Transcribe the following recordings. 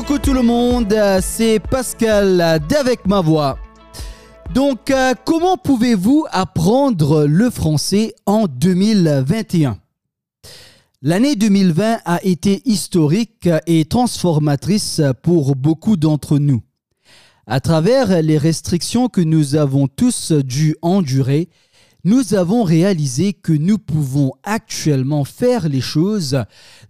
Coucou tout le monde, c'est Pascal d'Avec ma voix. Donc, euh, comment pouvez-vous apprendre le français en 2021 L'année 2020 a été historique et transformatrice pour beaucoup d'entre nous. À travers les restrictions que nous avons tous dû endurer, nous avons réalisé que nous pouvons actuellement faire les choses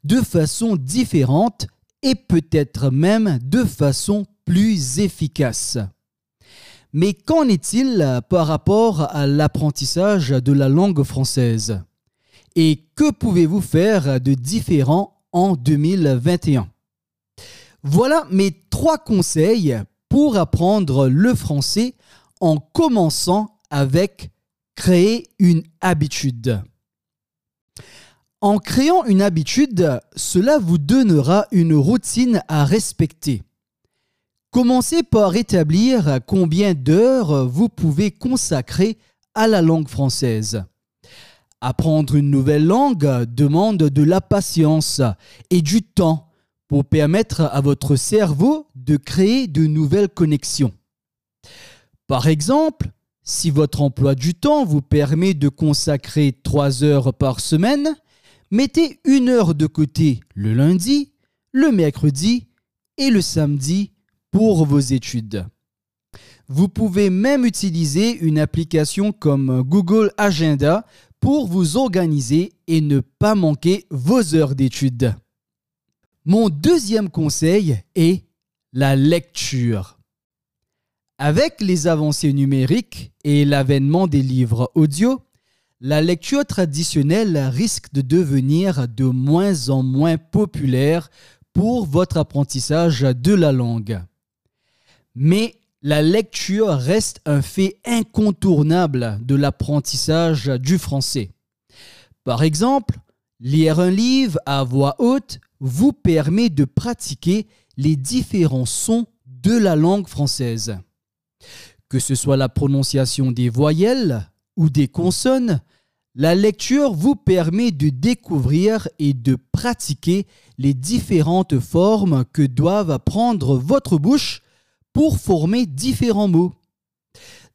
de façon différente et peut-être même de façon plus efficace. Mais qu'en est-il par rapport à l'apprentissage de la langue française? Et que pouvez-vous faire de différent en 2021 Voilà mes trois conseils pour apprendre le français en commençant avec créer une habitude. En créant une habitude, cela vous donnera une routine à respecter. Commencez par établir combien d'heures vous pouvez consacrer à la langue française. Apprendre une nouvelle langue demande de la patience et du temps pour permettre à votre cerveau de créer de nouvelles connexions. Par exemple, si votre emploi du temps vous permet de consacrer 3 heures par semaine, mettez une heure de côté le lundi, le mercredi et le samedi pour vos études. Vous pouvez même utiliser une application comme Google Agenda pour vous organiser et ne pas manquer vos heures d'études. Mon deuxième conseil est la lecture. Avec les avancées numériques et l'avènement des livres audio, la lecture traditionnelle risque de devenir de moins en moins populaire pour votre apprentissage de la langue. Mais la lecture reste un fait incontournable de l'apprentissage du français. Par exemple, lire un livre à voix haute vous permet de pratiquer les différents sons de la langue française. Que ce soit la prononciation des voyelles ou des consonnes, la lecture vous permet de découvrir et de pratiquer les différentes formes que doivent prendre votre bouche pour former différents mots.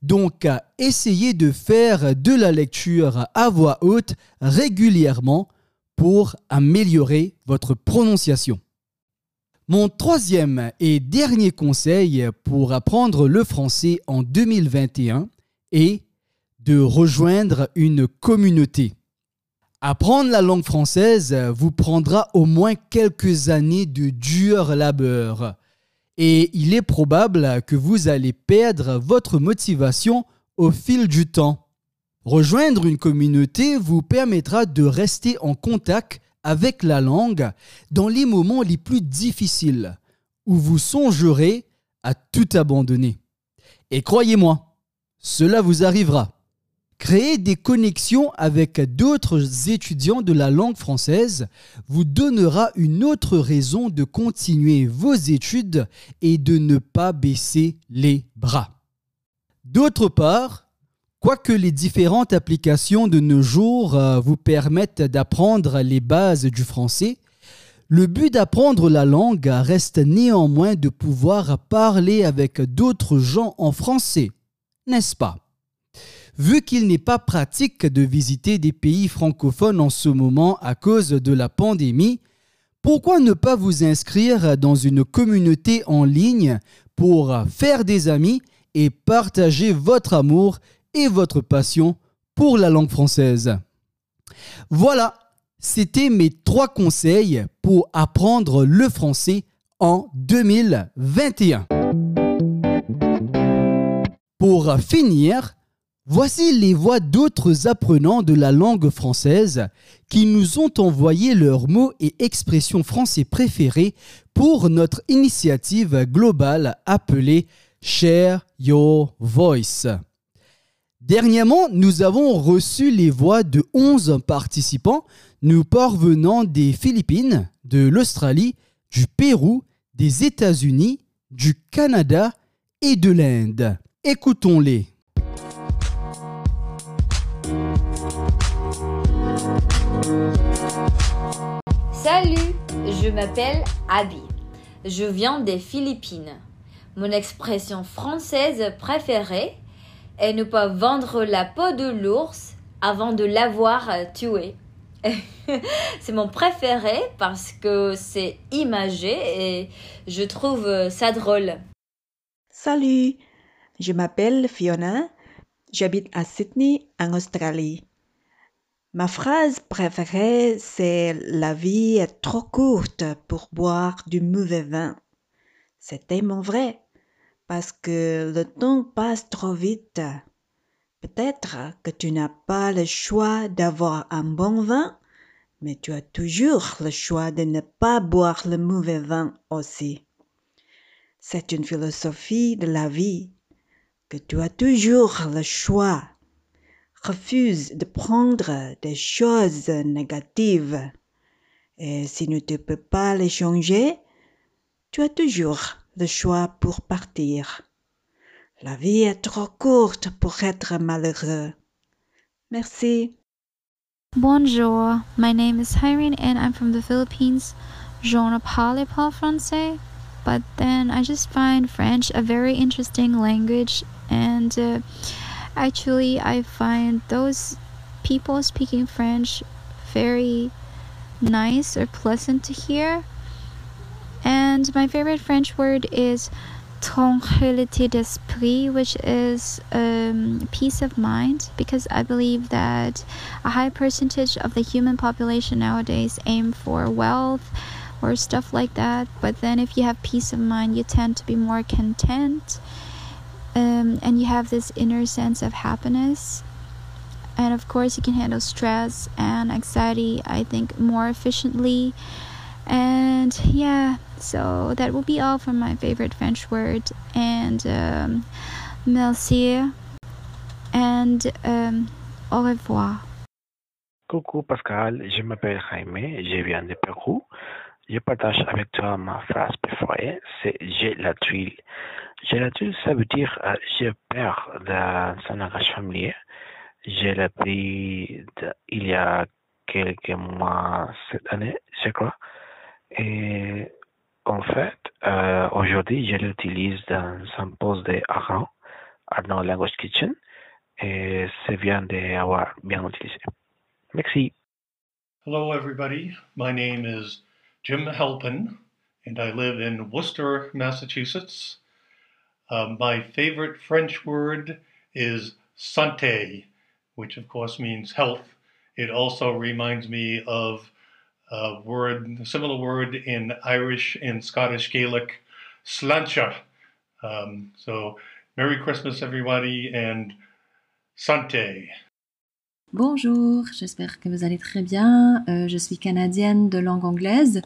Donc, essayez de faire de la lecture à voix haute régulièrement pour améliorer votre prononciation. Mon troisième et dernier conseil pour apprendre le français en 2021 est de rejoindre une communauté. Apprendre la langue française vous prendra au moins quelques années de dur labeur et il est probable que vous allez perdre votre motivation au fil du temps. Rejoindre une communauté vous permettra de rester en contact avec la langue dans les moments les plus difficiles, où vous songerez à tout abandonner. Et croyez-moi, cela vous arrivera. Créer des connexions avec d'autres étudiants de la langue française vous donnera une autre raison de continuer vos études et de ne pas baisser les bras. D'autre part, quoique les différentes applications de nos jours euh, vous permettent d'apprendre les bases du français, le but d'apprendre la langue reste néanmoins de pouvoir parler avec d'autres gens en français, n'est-ce pas? Vu qu'il n'est pas pratique de visiter des pays francophones en ce moment à cause de la pandémie, pourquoi ne pas vous inscrire dans une communauté en ligne pour faire des amis et partager votre amour et votre passion pour la langue française? Voilà, c'était mes trois conseils pour apprendre le français en 2021. Pour finir, Voici les voix d'autres apprenants de la langue française qui nous ont envoyé leurs mots et expressions français préférés pour notre initiative globale appelée Share Your Voice. Dernièrement, nous avons reçu les voix de 11 participants nous parvenant des Philippines, de l'Australie, du Pérou, des États-Unis, du Canada et de l'Inde. Écoutons-les. Salut, je m'appelle Abby. Je viens des Philippines. Mon expression française préférée est ne pas vendre la peau de l'ours avant de l'avoir tué. c'est mon préféré parce que c'est imagé et je trouve ça drôle. Salut, je m'appelle Fiona, j'habite à Sydney en Australie. Ma phrase préférée, c'est La vie est trop courte pour boire du mauvais vin. C'est tellement vrai, parce que le temps passe trop vite. Peut-être que tu n'as pas le choix d'avoir un bon vin, mais tu as toujours le choix de ne pas boire le mauvais vin aussi. C'est une philosophie de la vie que tu as toujours le choix refuse de prendre des choses négatives. Et si tu ne peux pas les changer, tu as toujours le choix pour partir. La vie est trop courte pour être malheureux. Merci. Bonjour, my name is Irene and I'm from the Philippines. Je ne parle pas français, but then I just find French a very interesting language and uh, Actually, I find those people speaking French very nice or pleasant to hear. And my favorite French word is tranquillité d'esprit, which is um, peace of mind, because I believe that a high percentage of the human population nowadays aim for wealth or stuff like that. But then, if you have peace of mind, you tend to be more content um, and you have this inner sense of happiness. And of course you can handle stress and anxiety i think more efficiently. And yeah so that will be all for my favorite french word. And um, merci. And um, au revoir. Coucou Pascal, je m'appelle Jaime, je viens de Pérou. Je partage avec toi ma phrase préférée, c'est j'ai la tuile. J'ai ça veut dire euh, j'ai peur dans un langage familier. J'ai appris il y a quelques mois cette année, je crois. Et en fait, euh, aujourd'hui, je l'utilise dans un poste de Arnaud, Arnaud Language Kitchen, et c'est bien d'avoir bien utilisé. Merci. Hello, everybody. My name is Jim Halpin, and I live in Worcester, Massachusetts. Um, my favorite French word is santé, which of course means health. It also reminds me of a word, a similar word in Irish and Scottish Gaelic, slancha. Um, so, Merry Christmas, everybody, and santé. Bonjour, j'espère que vous allez très bien. Euh, je suis canadienne de langue anglaise.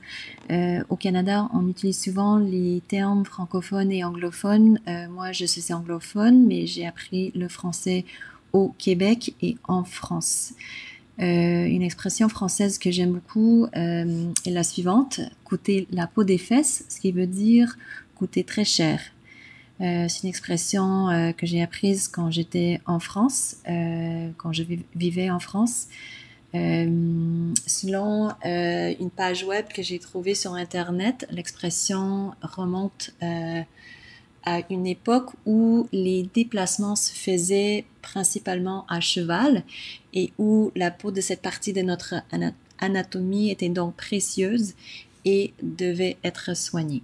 Euh, au Canada, on utilise souvent les termes francophones et anglophones. Euh, moi, je suis anglophone, mais j'ai appris le français au Québec et en France. une expression française que j'aime beaucoup est la suivante, coûter la peau des fesses, ce qui veut dire coûter très cher. Euh, c'est une expression euh, que j'ai apprise quand j'étais en France, euh, quand je vivais en France. selon une page web que j'ai trouvée sur Internet, l'expression remonte à une époque où les déplacements se faisaient principalement à cheval et où la peau de cette partie de notre anatomie était donc précieuse et devait être soignée.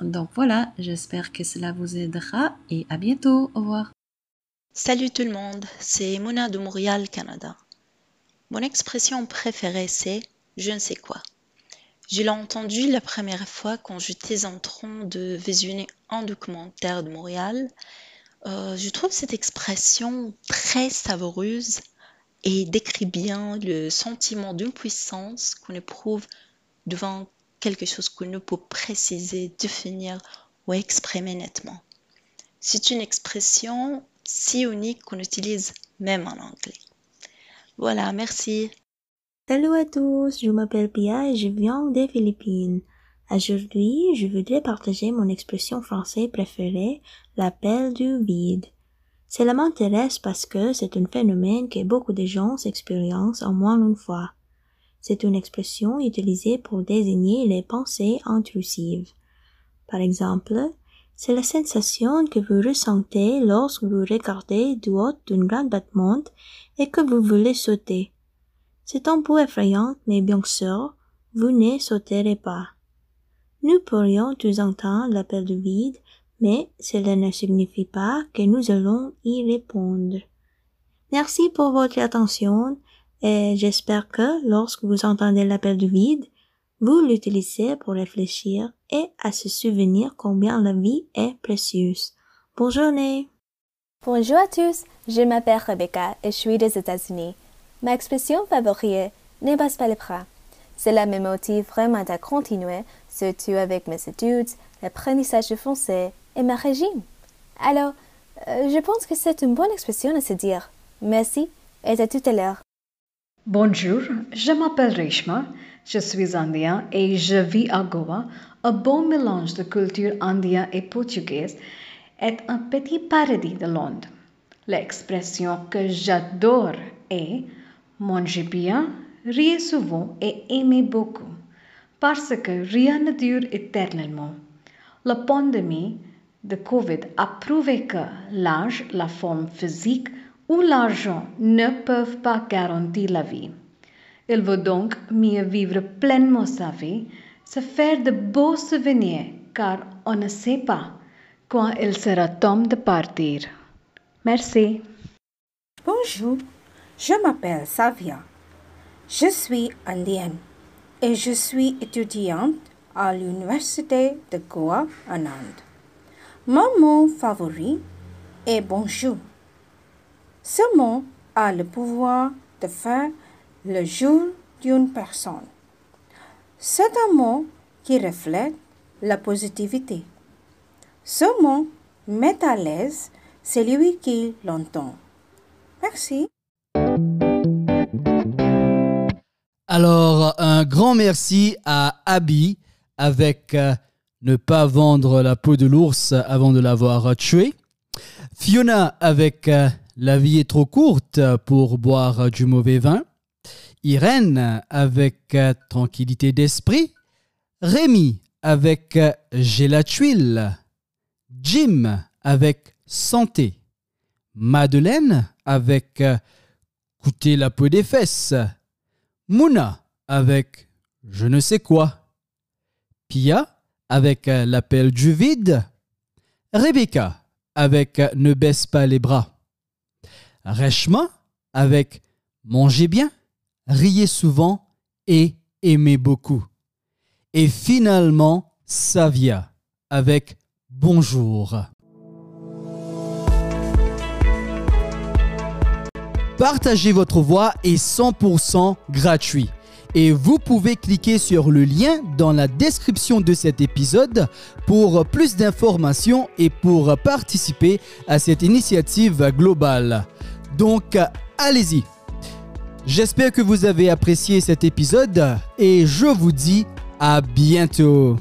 Donc voilà, j'espère que cela vous aidera et à bientôt. Au revoir. Salut tout le monde, c'est Mona de Montréal, Canada. Mon expression préférée c'est je ne sais quoi. Je l'ai entendu la première fois quand j'étais en train de visionner un documentaire de Montréal. Euh, je trouve cette expression très savoureuse et décrit bien le sentiment d'impuissance qu'on éprouve devant quelque chose qu'on ne peut préciser, définir ou exprimer nettement. C'est une expression si unique qu'on utilise même en anglais. Voilà, merci. Salut à tous, je m'appelle Pia et je viens des Philippines. Aujourd'hui, je voudrais partager mon expression française préférée, l'appel du vide. Cela m'intéresse parce que c'est un phénomène que beaucoup de gens expérimentent au moins une fois. C'est une expression utilisée pour désigner les pensées intrusives. Par exemple, c'est la sensation que vous ressentez lorsque vous regardez du haut d'une grande battement et que vous voulez sauter. C'est un peu effrayant, mais bien sûr, vous ne sauterez pas. Nous pourrions tous entendre l'appel du vide, mais cela ne signifie pas que nous allons y répondre. Merci pour votre attention et j'espère que lorsque vous entendez l'appel du vide, vous l'utilisez pour réfléchir et à se souvenir combien la vie est précieuse. Bonne journée. Bonjour à tous, je m'appelle Rebecca et je suis des États-Unis. Ma expression favorite n'est pas les bras. Cela me motive vraiment à continuer, surtout avec mes études, l'apprentissage du français et ma régime. Alors, euh, je pense que c'est une bonne expression à se dire. Merci et à tout à l'heure. Bonjour, je m'appelle Reshma, je suis indien et je vis à Goa. Un bon mélange de culture indienne et portugaise est un petit paradis de Londres. L'expression que j'adore est manger bien, rire souvent et aimer beaucoup, parce que rien ne dure éternellement. La pandémie de Covid a prouvé que l'âge, la forme physique ou l'argent ne peuvent pas garantir la vie. Il vaut donc mieux vivre pleinement sa vie, se faire de beaux souvenirs, car on ne sait pas quand il sera temps de partir. Merci. Bonjour, je m'appelle Savia. Je suis indienne et je suis étudiante à l'Université de Goa en Inde. Mon mot favori est bonjour. Ce mot a le pouvoir de faire le jour d'une personne. C'est un mot qui reflète la positivité. Ce mot met à l'aise celui qui l'entend. Merci. Alors, un grand merci à Abby avec euh, Ne pas vendre la peau de l'ours avant de l'avoir tué. Fiona avec euh, La vie est trop courte pour boire du mauvais vin. Irène avec Tranquillité d'esprit. Rémi avec J'ai la tuile. Jim avec Santé. Madeleine avec Coûter la peau des fesses. Mouna avec Je ne sais quoi. Pia avec L'appel du vide. Rebecca avec Ne baisse pas les bras. Reshma avec Mangez bien riez souvent et aimez beaucoup. Et finalement, Savia avec bonjour. Partagez votre voix est 100% gratuit. Et vous pouvez cliquer sur le lien dans la description de cet épisode pour plus d'informations et pour participer à cette initiative globale. Donc, allez-y, J'espère que vous avez apprécié cet épisode et je vous dis à bientôt.